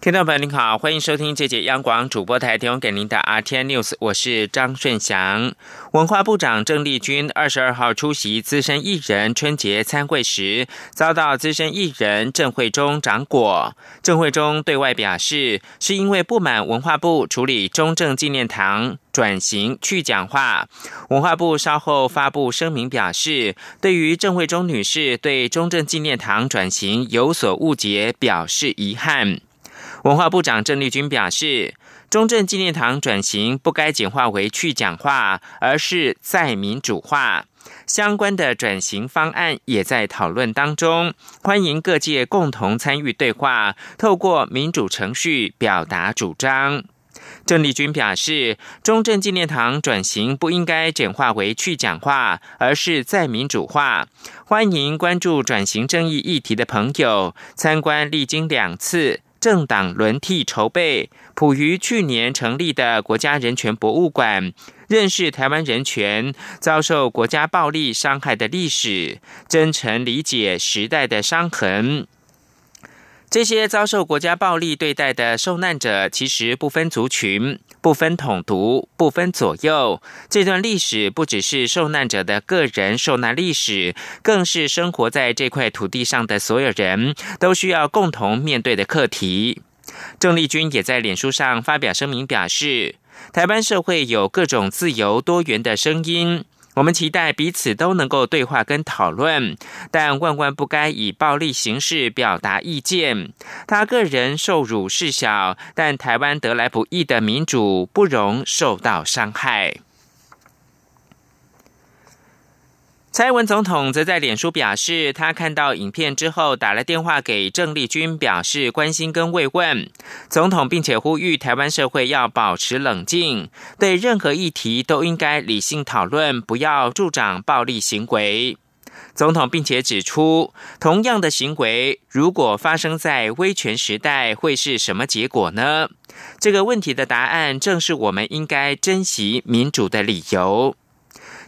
听众朋友您好，欢迎收听这节央广主播台提供给您的 RTN News，我是张顺祥。文化部长郑丽君二十二号出席资深艺人春节参会时，遭到资深艺人郑慧中掌果。郑慧中对外表示，是因为不满文化部处理中正纪念堂转型去讲话。文化部稍后发布声明表示，对于郑慧中女士对中正纪念堂转型有所误解，表示遗憾。文化部长郑丽君表示，中正纪念堂转型不该简化为去讲话，而是在民主化。相关的转型方案也在讨论当中，欢迎各界共同参与对话，透过民主程序表达主张。郑丽君表示，中正纪念堂转型不应该简化为去讲话，而是在民主化。欢迎关注转型正义议题的朋友参观历经两次。政党轮替筹备，普于去年成立的国家人权博物馆，认识台湾人权遭受国家暴力伤害的历史，真诚理解时代的伤痕。这些遭受国家暴力对待的受难者，其实不分族群、不分统独、不分左右。这段历史不只是受难者的个人受难历史，更是生活在这块土地上的所有人都需要共同面对的课题。郑丽君也在脸书上发表声明，表示台湾社会有各种自由多元的声音。我们期待彼此都能够对话跟讨论，但万万不该以暴力形式表达意见。他个人受辱事小，但台湾得来不易的民主不容受到伤害。蔡英文总统则在脸书表示，他看到影片之后打了电话给郑丽君，表示关心跟慰问总统，并且呼吁台湾社会要保持冷静，对任何议题都应该理性讨论，不要助长暴力行为。总统并且指出，同样的行为如果发生在威权时代，会是什么结果呢？这个问题的答案，正是我们应该珍惜民主的理由。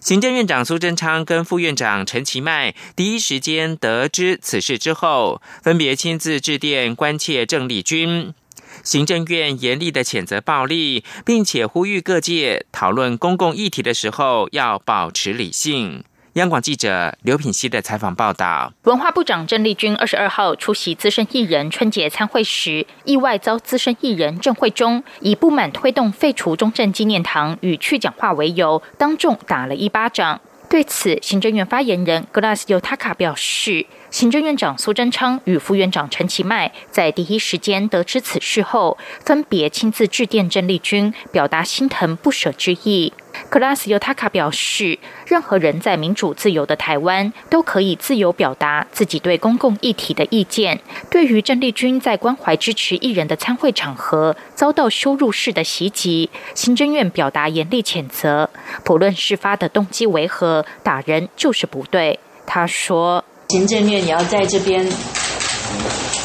行政院长苏贞昌跟副院长陈其迈第一时间得知此事之后，分别亲自致电关切郑丽君。行政院严厉的谴责暴力，并且呼吁各界讨论公共议题的时候要保持理性。央广记者刘品熙的采访报道：文化部长郑丽君二十二号出席资深艺人春节参会时，意外遭资深艺人郑慧中以不满推动废除中正纪念堂与去讲话为由，当众打了一巴掌。对此，行政院发言人格拉斯尤塔卡表示，行政院长苏贞昌与副院长陈其迈在第一时间得知此事后，分别亲自致电郑丽君，表达心疼不舍之意。克拉斯尤塔卡表示，任何人在民主自由的台湾都可以自由表达自己对公共议题的意见。对于郑丽君在关怀支持艺人的参会场合遭到羞辱式的袭击，行政院表达严厉谴责。不论事发的动机为何，打人就是不对。他说，行政院也要在这边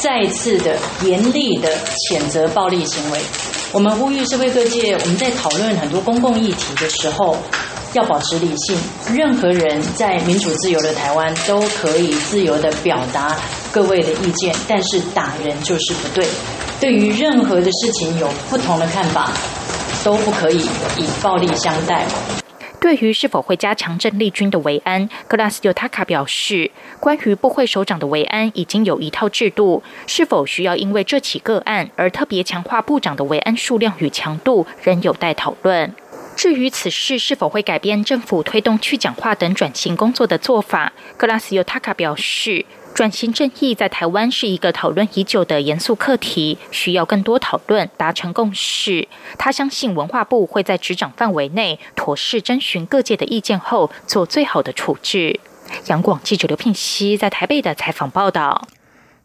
再次的严厉的谴责暴力行为。我们呼吁社会各界，我们在讨论很多公共议题的时候，要保持理性。任何人在民主自由的台湾都可以自由的表达各位的意见，但是打人就是不对。对于任何的事情有不同的看法，都不可以以暴力相待。对于是否会加强郑丽君的维安，格拉斯尤塔卡表示，关于部会首长的维安已经有一套制度，是否需要因为这起个案而特别强化部长的维安数量与强度，仍有待讨论。至于此事是否会改变政府推动去讲话等转型工作的做法，格拉斯尤塔卡表示。转型正义在台湾是一个讨论已久的严肃课题，需要更多讨论，达成共识。他相信文化部会在执掌范围内妥善征询各界的意见后，做最好的处置。杨广记者刘聘熙在台北的采访报道。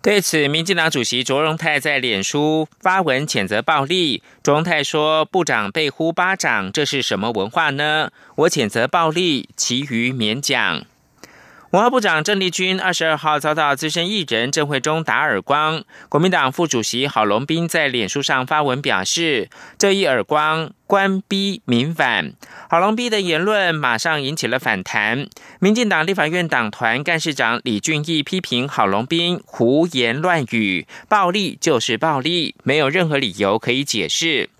对此，民进党主席卓荣泰在脸书发文谴责暴力。卓荣泰说：“部长被呼巴掌，这是什么文化呢？我谴责暴力，其余免讲。”文化部长郑丽君二十二号遭到资深艺人郑慧中打耳光，国民党副主席郝龙斌在脸书上发文表示，这一耳光官逼民反。郝龙斌的言论马上引起了反弹，民进党立法院党团干事长李俊毅批评郝龙斌胡言乱语，暴力就是暴力，没有任何理由可以解释。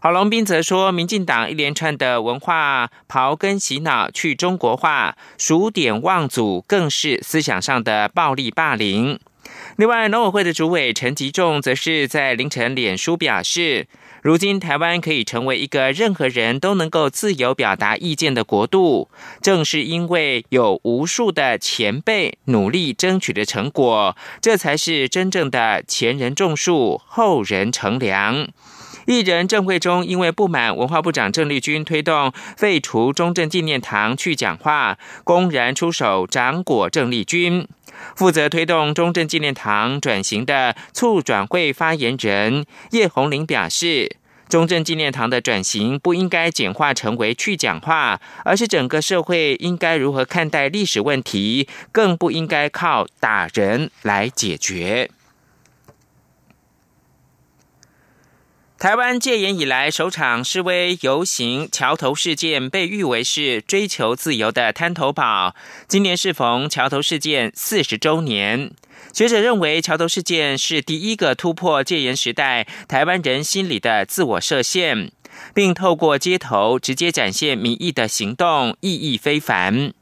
郝龙斌则说，民进党一连串的文化刨根洗脑、去中国化、数典忘祖，更是思想上的暴力霸凌。另外，农委会的主委陈吉仲则是在凌晨脸书表示，如今台湾可以成为一个任何人都能够自由表达意见的国度，正是因为有无数的前辈努力争取的成果，这才是真正的前人种树，后人乘凉。艺人郑慧中因为不满文化部长郑丽君推动废除中正纪念堂去讲话，公然出手掌果郑丽君。负责推动中正纪念堂转型的促转会发言人叶红玲表示，中正纪念堂的转型不应该简化成为去讲话，而是整个社会应该如何看待历史问题，更不应该靠打人来解决。台湾戒严以来首场示威游行桥头事件，被誉为是追求自由的滩头堡。今年适逢桥头事件四十周年，学者认为桥头事件是第一个突破戒严时代台湾人心里的自我设限，并透过街头直接展现民意的行动，意义非凡。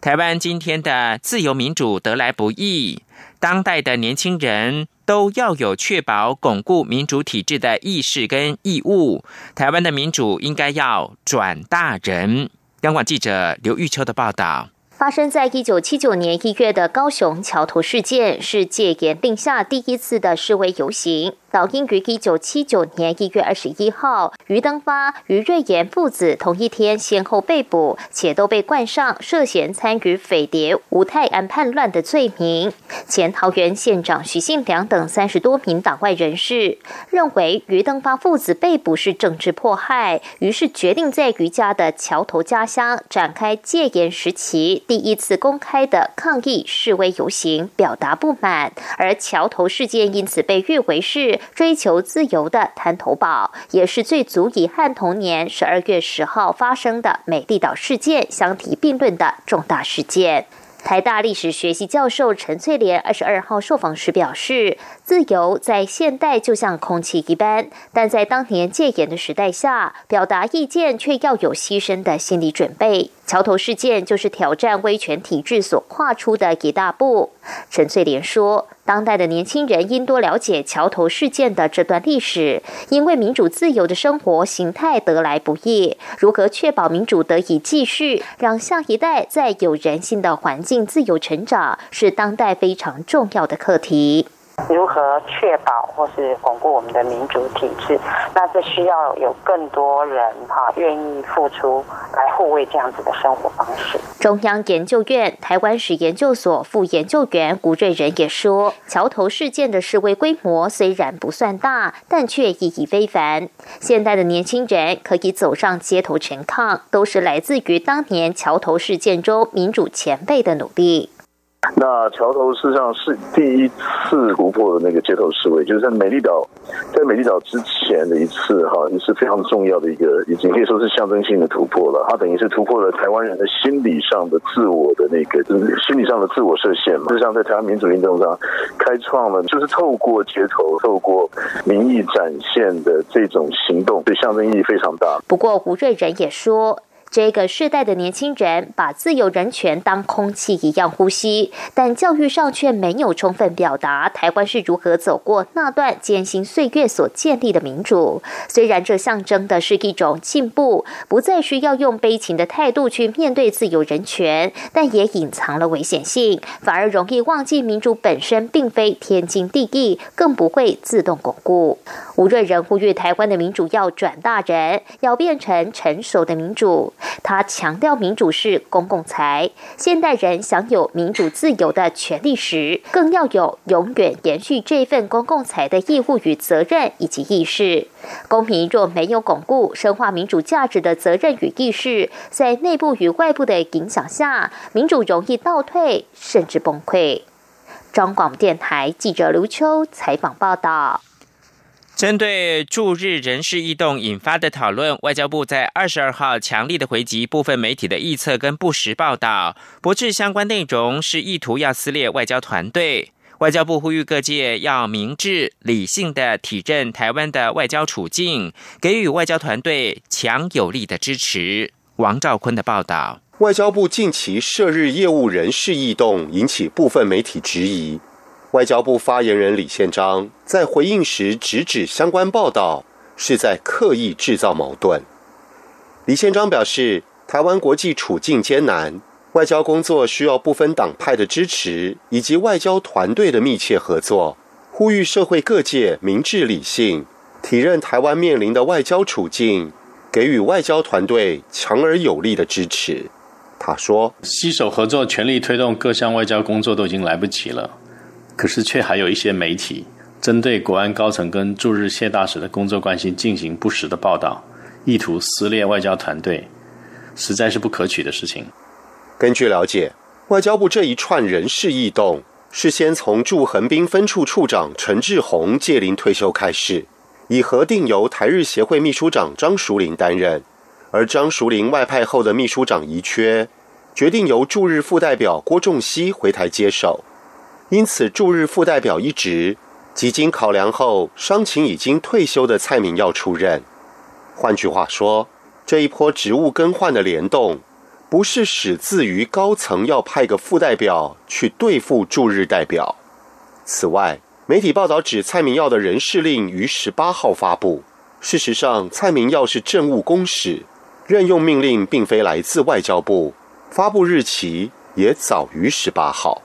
台湾今天的自由民主得来不易，当代的年轻人。都要有确保巩固民主体制的意识跟义务。台湾的民主应该要转大人。央广记者刘玉秋的报道。发生在一九七九年一月的高雄桥头事件，是戒严令下第一次的示威游行。导因于一九七九年一月二十一号，于登发、于瑞妍父子同一天先后被捕，且都被冠上涉嫌参与匪谍吴泰安叛乱的罪名。前桃园县长徐信良等三十多名党外人士认为，于登发父子被捕是政治迫害，于是决定在于家的桥头家乡展开戒严时期第一次公开的抗议示威游行，表达不满。而桥头事件因此被誉为是。追求自由的滩头堡，也是最足以和同年十二月十号发生的美丽岛事件相提并论的重大事件。台大历史学系教授陈翠莲二十二号受访时表示，自由在现代就像空气一般，但在当年戒严的时代下，表达意见却要有牺牲的心理准备。桥头事件就是挑战威权体制所跨出的一大步。陈翠莲说。当代的年轻人应多了解桥头事件的这段历史，因为民主自由的生活形态得来不易。如何确保民主得以继续，让下一代在有人性的环境自由成长，是当代非常重要的课题。如何确保或是巩固我们的民主体制？那这需要有更多人哈愿意付出来护卫这样子的生活方式。中央研究院台湾史研究所副研究员吴瑞仁也说，桥头事件的示威规模虽然不算大，但却意义非凡。现代的年轻人可以走上街头陈抗，都是来自于当年桥头事件中民主前辈的努力。那桥头事实上是第一次突破的那个街头示威，就是在美丽岛，在美丽岛之前的一次哈，也是非常重要的一个，已经可以说是象征性的突破了。它等于是突破了台湾人的心理上的自我的那个，就是心理上的自我设限嘛。事实上，在台湾民主运动上，开创了就是透过街头、透过民意展现的这种行动，对象征意义非常大。不过，胡瑞仁也说。这个世代的年轻人把自由人权当空气一样呼吸，但教育上却没有充分表达台湾是如何走过那段艰辛岁月所建立的民主。虽然这象征的是一种进步，不再需要用悲情的态度去面对自由人权，但也隐藏了危险性，反而容易忘记民主本身并非天经地义，更不会自动巩固。吴瑞仁呼吁台湾的民主要转大人，要变成成熟的民主。他强调，民主是公共财，现代人享有民主自由的权利时，更要有永远延续这份公共财的义务与责任以及意识。公民若没有巩固、深化民主价值的责任与意识，在内部与外部的影响下，民主容易倒退甚至崩溃。中广电台记者刘秋采访报道。针对驻日人事异动引发的讨论，外交部在二十二号强力的回击部分媒体的臆测跟不实报道，驳斥相关内容是意图要撕裂外交团队。外交部呼吁各界要明智理性的体认台湾的外交处境，给予外交团队强有力的支持。王兆坤的报道：外交部近期涉日业务人事异动，引起部分媒体质疑。外交部发言人李宪章在回应时直指相关报道是在刻意制造矛盾。李宪章表示，台湾国际处境艰难，外交工作需要不分党派的支持以及外交团队的密切合作，呼吁社会各界明智理性，体认台湾面临的外交处境，给予外交团队强而有力的支持。他说：“携手合作，全力推动各项外交工作都已经来不及了。”可是，却还有一些媒体针对国安高层跟驻日谢大使的工作关系进行不实的报道，意图撕裂外交团队，实在是不可取的事情。根据了解，外交部这一串人事异动，是先从驻横滨分处处长陈志宏届龄退休开始，已核定由台日协会秘书长张淑玲担任，而张淑玲外派后的秘书长遗缺，决定由驻日副代表郭仲熙回台接手。因此，驻日副代表一职，几经考量后，伤情已经退休的蔡明耀出任。换句话说，这一波职务更换的联动，不是始自于高层要派个副代表去对付驻日代表。此外，媒体报道指蔡明耀的人事令于十八号发布，事实上，蔡明耀是政务公使，任用命令并非来自外交部，发布日期也早于十八号。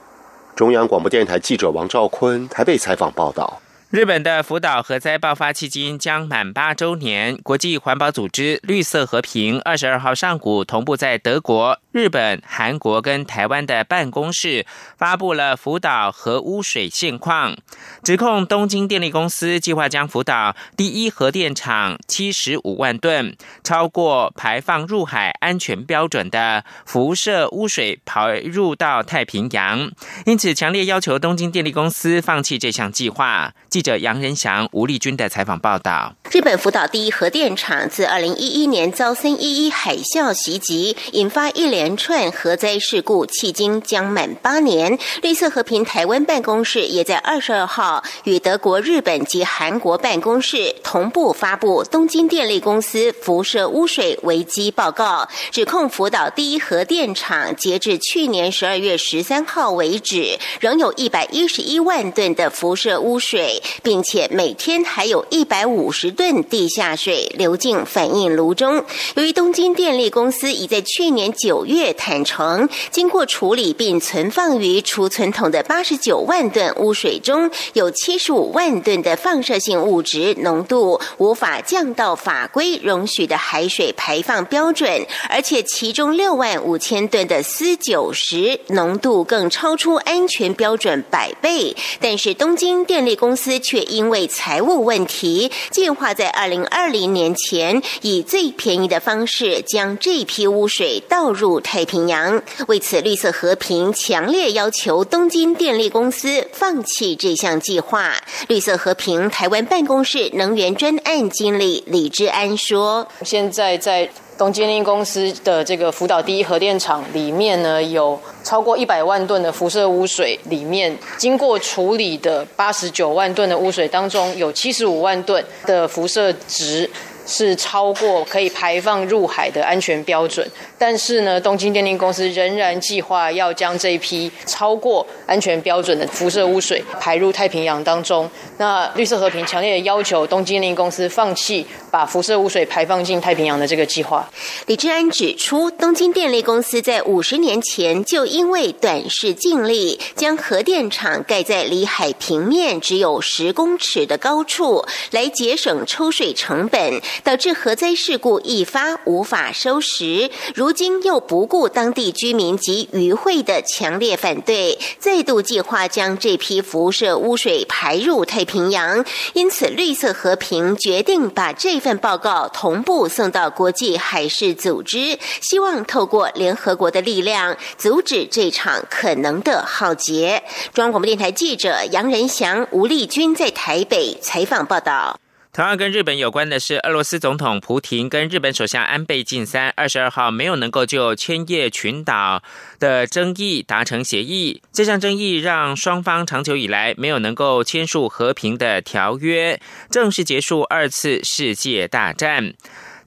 中央广播电台记者王兆坤台北采访报道。日本的福岛核灾爆发迄今将满八周年，国际环保组织绿色和平二十二号上午同步在德国、日本、韩国跟台湾的办公室发布了福岛核污水现况，指控东京电力公司计划将福岛第一核电厂七十五万吨超过排放入海安全标准的辐射污水排入到太平洋，因此强烈要求东京电力公司放弃这项计划。记者杨仁祥、吴丽君的采访报道：日本福岛第一核电厂自二零一一年遭三一一海啸袭击，引发一连连串核灾事故，迄今将满八年。绿色和平台湾办公室也在二十二号与德国、日本及韩国办公室同步发布东京电力公司辐射污水危机报告，指控福岛第一核电厂截至去年十二月十三号为止，仍有一百一十一万吨的辐射污水。并且每天还有一百五十吨地下水流进反应炉中。由于东京电力公司已在去年九月月坦诚，经过处理并存放于储存桶的八十九万吨污水中有七十五万吨的放射性物质浓度无法降到法规容许的海水排放标准，而且其中六万五千吨的铯九十浓度更超出安全标准百倍。但是东京电力公司。却因为财务问题，计划在二零二零年前以最便宜的方式将这批污水倒入太平洋。为此，绿色和平强烈要求东京电力公司放弃这项计划。绿色和平台湾办公室能源专案经理李志安说：“现在在。”东京电力公司的这个福岛第一核电厂里面呢，有超过一百万吨的辐射污水，里面经过处理的八十九万吨的污水当中，有七十五万吨的辐射值。是超过可以排放入海的安全标准，但是呢，东京电力公司仍然计划要将这一批超过安全标准的辐射污水排入太平洋当中。那绿色和平强烈的要求东京电力公司放弃把辐射污水排放进太平洋的这个计划。李志安指出，东京电力公司在五十年前就因为短视尽力，将核电厂盖在离海平面只有十公尺的高处，来节省抽水成本。导致核灾事故一发无法收拾。如今又不顾当地居民及渔会的强烈反对，再度计划将这批辐射污水排入太平洋。因此，绿色和平决定把这份报告同步送到国际海事组织，希望透过联合国的力量阻止这场可能的浩劫。中央广播电台记者杨仁祥、吴丽君在台北采访报道。同样跟日本有关的是，俄罗斯总统普廷跟日本首相安倍晋三二十二号没有能够就千叶群岛的争议达成协议。这项争议让双方长久以来没有能够签署和平的条约，正式结束二次世界大战。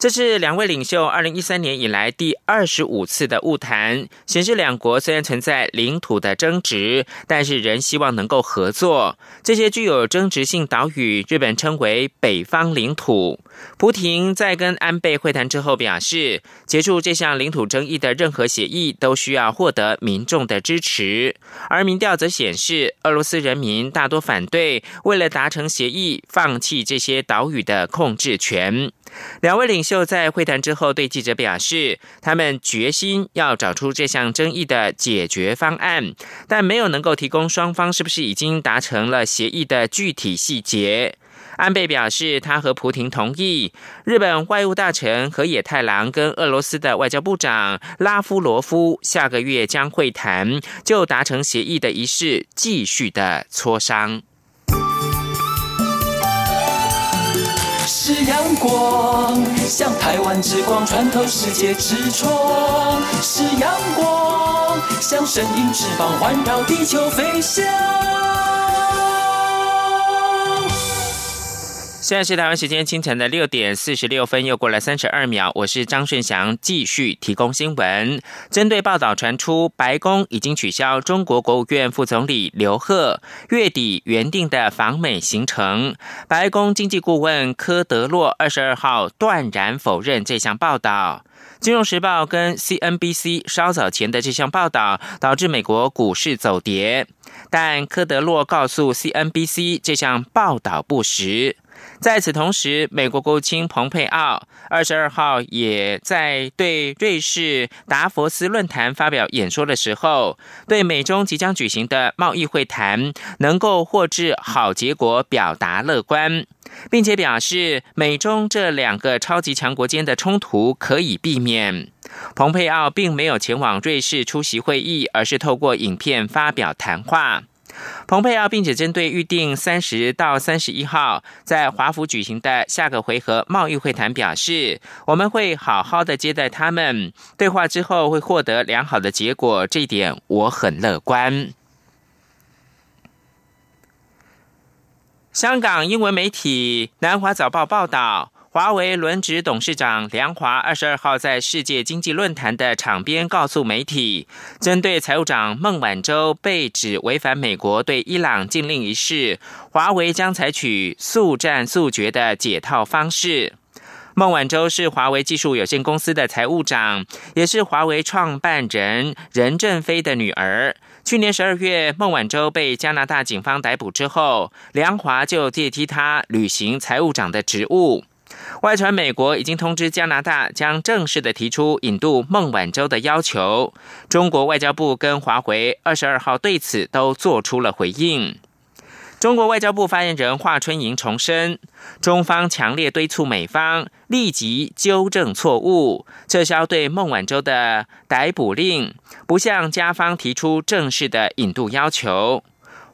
这是两位领袖二零一三年以来第二十五次的晤谈，显示两国虽然存在领土的争执，但是仍希望能够合作。这些具有争执性岛屿，日本称为北方领土。普廷在跟安倍会谈之后表示，结束这项领土争议的任何协议都需要获得民众的支持。而民调则显示，俄罗斯人民大多反对为了达成协议，放弃这些岛屿的控制权。两位领袖在会谈之后对记者表示，他们决心要找出这项争议的解决方案，但没有能够提供双方是不是已经达成了协议的具体细节。安倍表示，他和普廷同意，日本外务大臣河野太郎跟俄罗斯的外交部长拉夫罗夫下个月将会谈，就达成协议的仪式继续的磋商。是阳光，像台湾之光穿透世界之窗；是阳光，像神鹰翅膀环绕地球飞翔。现在是台湾时间清晨的六点四十六分，又过了三十二秒。我是张顺祥，继续提供新闻。针对报道传出，白宫已经取消中国国务院副总理刘鹤月底原定的访美行程。白宫经济顾问科德洛二十二号断然否认这项报道。金融时报跟 CNBC 稍早前的这项报道，导致美国股市走跌。但科德洛告诉 CNBC，这项报道不实。在此同时，美国国务卿蓬佩奥二十二号也在对瑞士达佛斯论坛发表演说的时候，对美中即将举行的贸易会谈能够获致好结果表达乐观，并且表示美中这两个超级强国间的冲突可以避免。蓬佩奥并没有前往瑞士出席会议，而是透过影片发表谈话。蓬佩奥并且针对预定三十到三十一号在华府举行的下个回合贸易会谈表示，我们会好好的接待他们，对话之后会获得良好的结果，这一点我很乐观。香港英文媒体《南华早报》报道。华为轮值董事长梁华二十二号在世界经济论坛的场边告诉媒体，针对财务长孟晚舟被指违反美国对伊朗禁令一事，华为将采取速战速决的解套方式。孟晚舟是华为技术有限公司的财务长，也是华为创办人任正非的女儿。去年十二月，孟晚舟被加拿大警方逮捕之后，梁华就借替他履行财务长的职务。外传美国已经通知加拿大，将正式的提出引渡孟晚舟的要求。中国外交部跟华为二十二号对此都做出了回应。中国外交部发言人华春莹重申，中方强烈敦促美方立即纠正错误，撤销对孟晚舟的逮捕令，不向加方提出正式的引渡要求。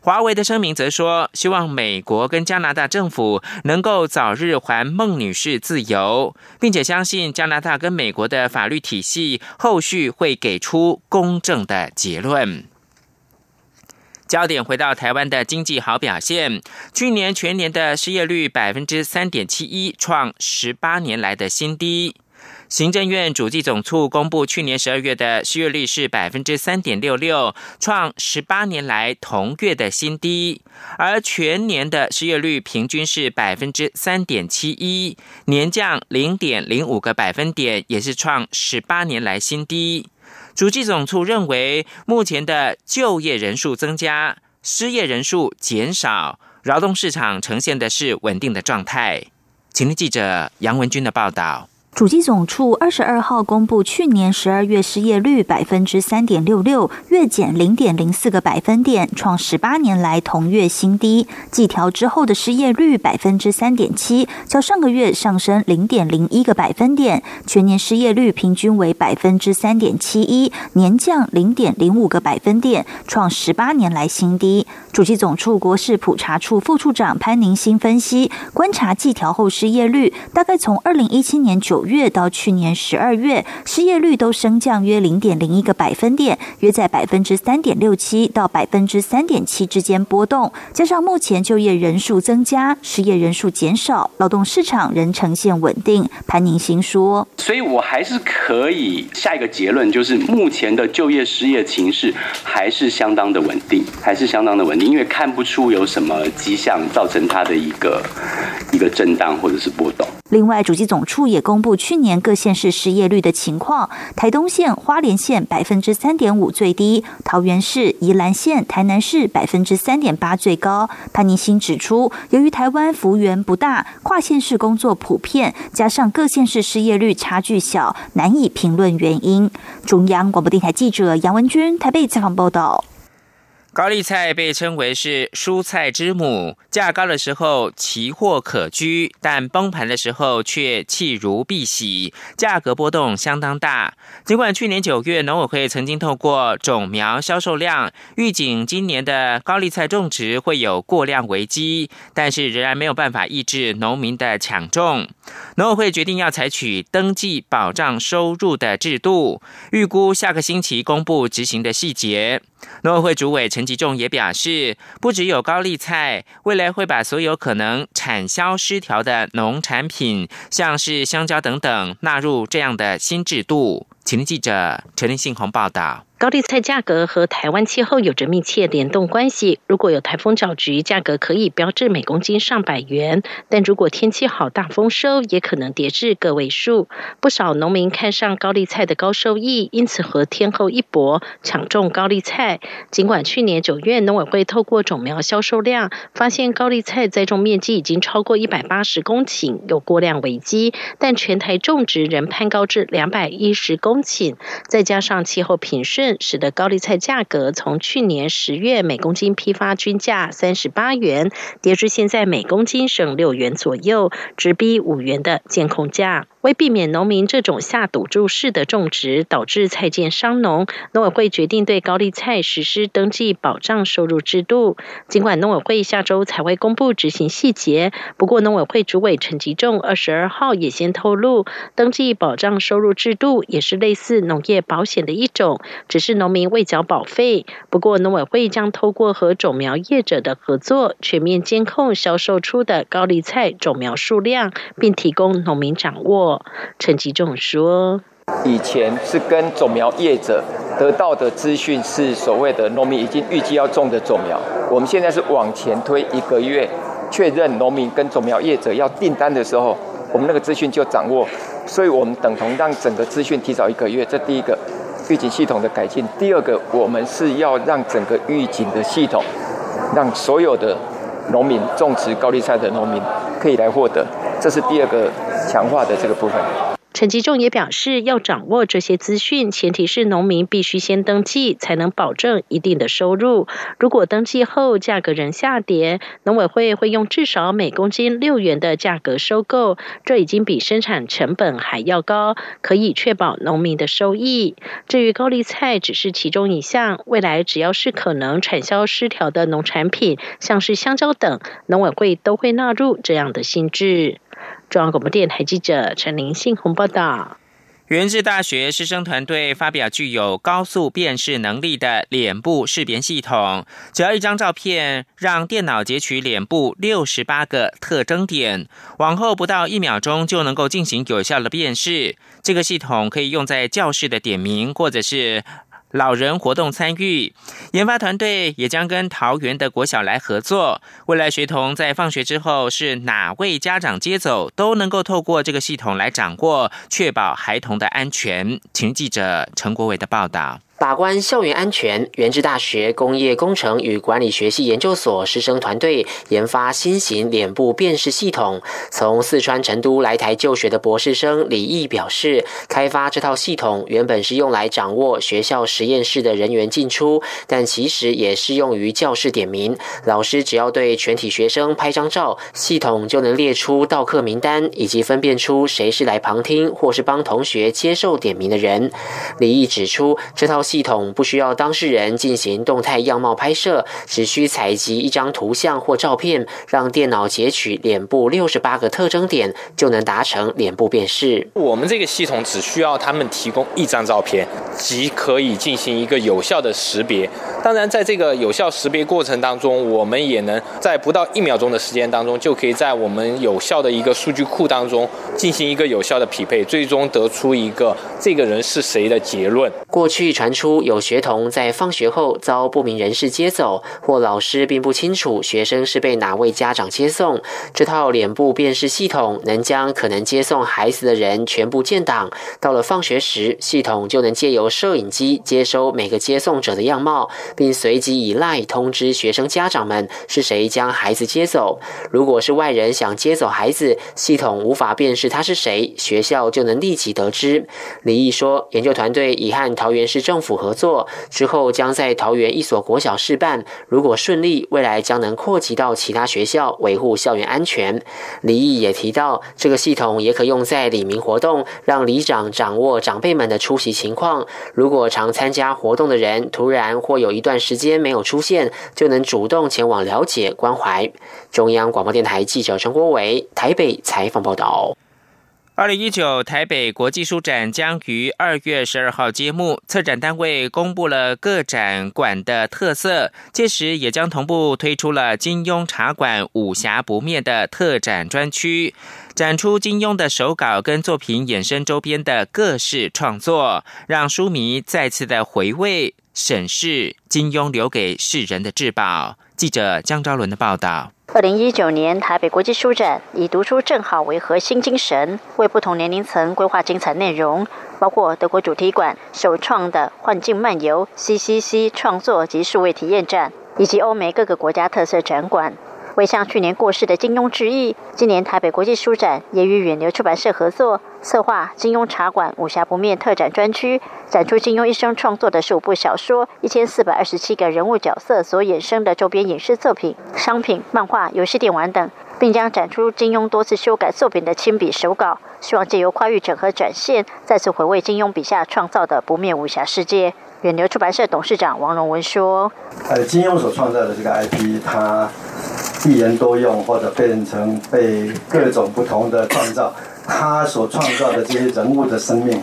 华为的声明则说，希望美国跟加拿大政府能够早日还孟女士自由，并且相信加拿大跟美国的法律体系后续会给出公正的结论。焦点回到台湾的经济好表现，去年全年的失业率百分之三点七一，创十八年来的新低。行政院主计总处公布，去年十二月的失业率是百分之三点六六，创十八年来同月的新低；而全年的失业率平均是百分之三点七一，年降零点零五个百分点，也是创十八年来新低。主计总处认为，目前的就业人数增加，失业人数减少，劳动市场呈现的是稳定的状态。请听记者杨文军的报道。主机总处二十二号公布，去年十二月失业率百分之三点六六，月减零点零四个百分点，创十八年来同月新低。计调之后的失业率百分之三点七，较上个月上升零点零一个百分点。全年失业率平均为百分之三点七一，年降零点零五个百分点，创十八年来新低。主机总处国事普查处副处长潘宁新分析，观察计调后失业率，大概从二零一七年九月到去年十二月，失业率都升降约零点零一个百分点，约在百分之三点六七到百分之三点七之间波动。加上目前就业人数增加，失业人数减少，劳动市场仍呈现稳定。潘宁新说：“所以我还是可以下一个结论，就是目前的就业失业情势还是相当的稳定，还是相当的稳定。”因为看不出有什么迹象造成它的一个一个震荡或者是波动。另外，主机总处也公布去年各县市失业率的情况。台东县、花莲县百分之三点五最低，桃园市、宜兰县、台南市百分之三点八最高。潘尼新指出，由于台湾幅员不大，跨县市工作普遍，加上各县市失业率差距小，难以评论原因。中央广播电台记者杨文君台北采访报道。高丽菜被称为是蔬菜之母，价高的时候奇货可居，但崩盘的时候却弃如敝屣，价格波动相当大。尽管去年九月农委会曾经透过种苗销售量预警今年的高丽菜种植会有过量危机，但是仍然没有办法抑制农民的抢种。农委会决定要采取登记保障收入的制度，预估下个星期公布执行的细节。农委会主委陈吉仲也表示，不只有高丽菜，未来会把所有可能产销失调的农产品，像是香蕉等等，纳入这样的新制度。请听记者陈立信鸿报道。高丽菜价格和台湾气候有着密切联动关系。如果有台风搅局，价格可以飙至每公斤上百元；但如果天气好、大丰收，也可能跌至个位数。不少农民看上高丽菜的高收益，因此和天后一搏，抢种高丽菜。尽管去年九月农委会透过种苗销售量，发现高丽菜栽种面积已经超过一百八十公顷，有过量危机，但全台种植仍攀高至两百一十公顷。再加上气候平顺。使得高丽菜价格从去年十月每公斤批发均价三十八元，跌至现在每公斤省六元左右，直逼五元的监控价。为避免农民这种下赌注式的种植导致菜贱伤农，农委会决定对高丽菜实施登记保障收入制度。尽管农委会下周才会公布执行细节，不过农委会主委陈吉仲二十二号也先透露，登记保障收入制度也是类似农业保险的一种，只是农民未缴保费。不过农委会将透过和种苗业者的合作，全面监控销售出的高丽菜种苗数量，并提供农民掌握。陈吉仲说：“以前是跟种苗业者得到的资讯是所谓的农民已经预计要种的种苗，我们现在是往前推一个月，确认农民跟种苗业者要订单的时候，我们那个资讯就掌握，所以我们等同让整个资讯提早一个月。这第一个预警系统的改进，第二个我们是要让整个预警的系统，让所有的农民种植高丽菜的农民可以来获得，这是第二个。”强化的这个部分。陈吉仲也表示，要掌握这些资讯，前提是农民必须先登记，才能保证一定的收入。如果登记后价格仍下跌，农委会会用至少每公斤六元的价格收购，这已经比生产成本还要高，可以确保农民的收益。至于高丽菜，只是其中一项，未来只要是可能产销失调的农产品，像是香蕉等，农委会都会纳入这样的新制。中央广播电台记者陈林信鸿报道：原治大学师生团队发表具有高速辨识能力的脸部识别系统，只要一张照片，让电脑截取脸部六十八个特征点，往后不到一秒钟就能够进行有效的辨识。这个系统可以用在教室的点名，或者是。老人活动参与研发团队也将跟桃园的国小来合作，未来学童在放学之后是哪位家长接走，都能够透过这个系统来掌握，确保孩童的安全。请记者陈国伟的报道。把关校园安全，原治大学工业工程与管理学系研究所师生团队研发新型脸部辨识系统。从四川成都来台就学的博士生李毅表示，开发这套系统原本是用来掌握学校实验室的人员进出，但其实也适用于教室点名。老师只要对全体学生拍张照，系统就能列出到课名单，以及分辨出谁是来旁听或是帮同学接受点名的人。李毅指出，这套。系统不需要当事人进行动态样貌拍摄，只需采集一张图像或照片，让电脑截取脸部六十八个特征点，就能达成脸部辨识。我们这个系统只需要他们提供一张照片，即可以进行一个有效的识别。当然，在这个有效识别过程当中，我们也能在不到一秒钟的时间当中，就可以在我们有效的一个数据库当中进行一个有效的匹配，最终得出一个这个人是谁的结论。过去传。出有学童在放学后遭不明人士接走，或老师并不清楚学生是被哪位家长接送。这套脸部辨识系统能将可能接送孩子的人全部建档。到了放学时，系统就能借由摄影机接收每个接送者的样貌，并随即以赖通知学生家长们是谁将孩子接走。如果是外人想接走孩子，系统无法辨识他是谁，学校就能立即得知。李毅说，研究团队已和桃园市政府。府合作之后，将在桃园一所国小试办。如果顺利，未来将能扩及到其他学校，维护校园安全。李毅也提到，这个系统也可用在李明活动，让里长掌握长辈们的出席情况。如果常参加活动的人突然或有一段时间没有出现，就能主动前往了解关怀。中央广播电台记者陈国伟台北采访报道。二零一九台北国际书展将于二月十二号揭幕，策展单位公布了各展馆的特色，届时也将同步推出了金庸茶馆武侠不灭的特展专区，展出金庸的手稿跟作品衍生周边的各式创作，让书迷再次的回味审视金庸留给世人的至宝。记者江昭伦的报道。二零一九年台北国际书展以“读书正好”为核心精神，为不同年龄层规划精彩内容，包括德国主题馆首创的幻境漫游、CCC 创作及数位体验展，以及欧美各个国家特色展馆。为向去年过世的金庸致意，今年台北国际书展也与远流出版社合作，策划金庸茶馆武侠不灭特展专区，展出金庸一生创作的十五部小说、一千四百二十七个人物角色所衍生的周边影视作品、商品、漫画、游戏、电玩等，并将展出金庸多次修改作品的亲笔手稿，希望借由跨域整合展现，再次回味金庸笔下创造的不灭武侠世界。远流出版社董事长王荣文说：“呃，金庸所创造的这个 IP，它一言多用，或者变成被各种不同的创造，他所创造的这些人物的生命，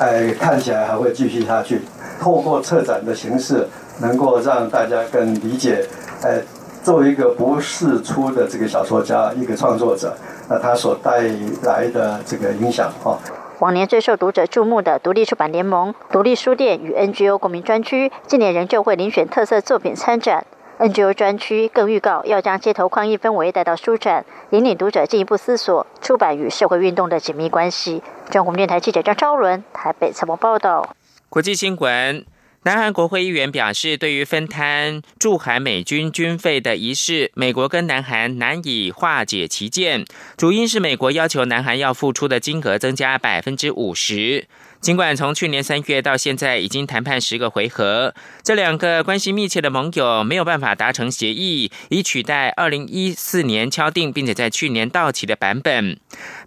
哎，看起来还会继续下去。透过策展的形式，能够让大家更理解，哎，作为一个不世出的这个小说家，一个创作者，那他所带来的这个影响，哈。”往年最受读者注目的独立出版联盟、独立书店与 NGO 国民专区，今年仍旧会遴选特色作品参展。NGO 专区更预告要将街头抗议氛围带到书展，引领读者进一步思索出版与社会运动的紧密关系。中国电台记者张昭伦台北采访报道。国际新闻。南韩国会议员表示，对于分摊驻韩美军军费的仪式，美国跟南韩难以化解其见，主因是美国要求南韩要付出的金额增加百分之五十。尽管从去年三月到现在已经谈判十个回合，这两个关系密切的盟友没有办法达成协议，以取代二零一四年敲定并且在去年到期的版本。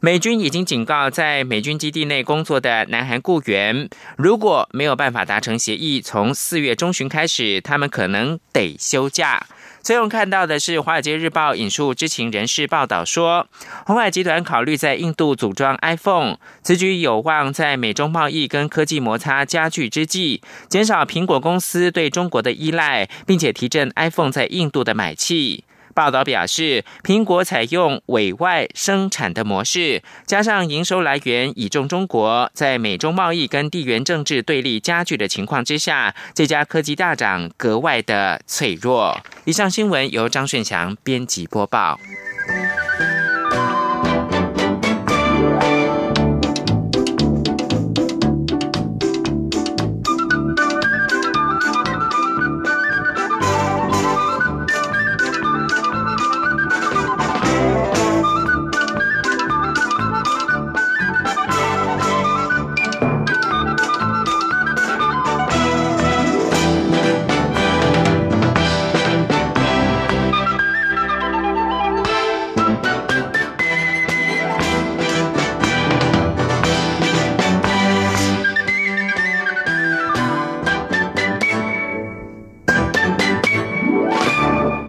美军已经警告在美军基地内工作的南韩雇员，如果没有办法达成协议，从四月中旬开始，他们可能得休假。最后看到的是《华尔街日报》引述知情人士报道说，红海集团考虑在印度组装 iPhone，此举有望在美中贸易跟科技摩擦加剧之际，减少苹果公司对中国的依赖，并且提振 iPhone 在印度的买气。报道表示，苹果采用委外生产的模式，加上营收来源倚重中国，在美中贸易跟地缘政治对立加剧的情况之下，这家科技大涨格外的脆弱。以上新闻由张顺祥编辑播报。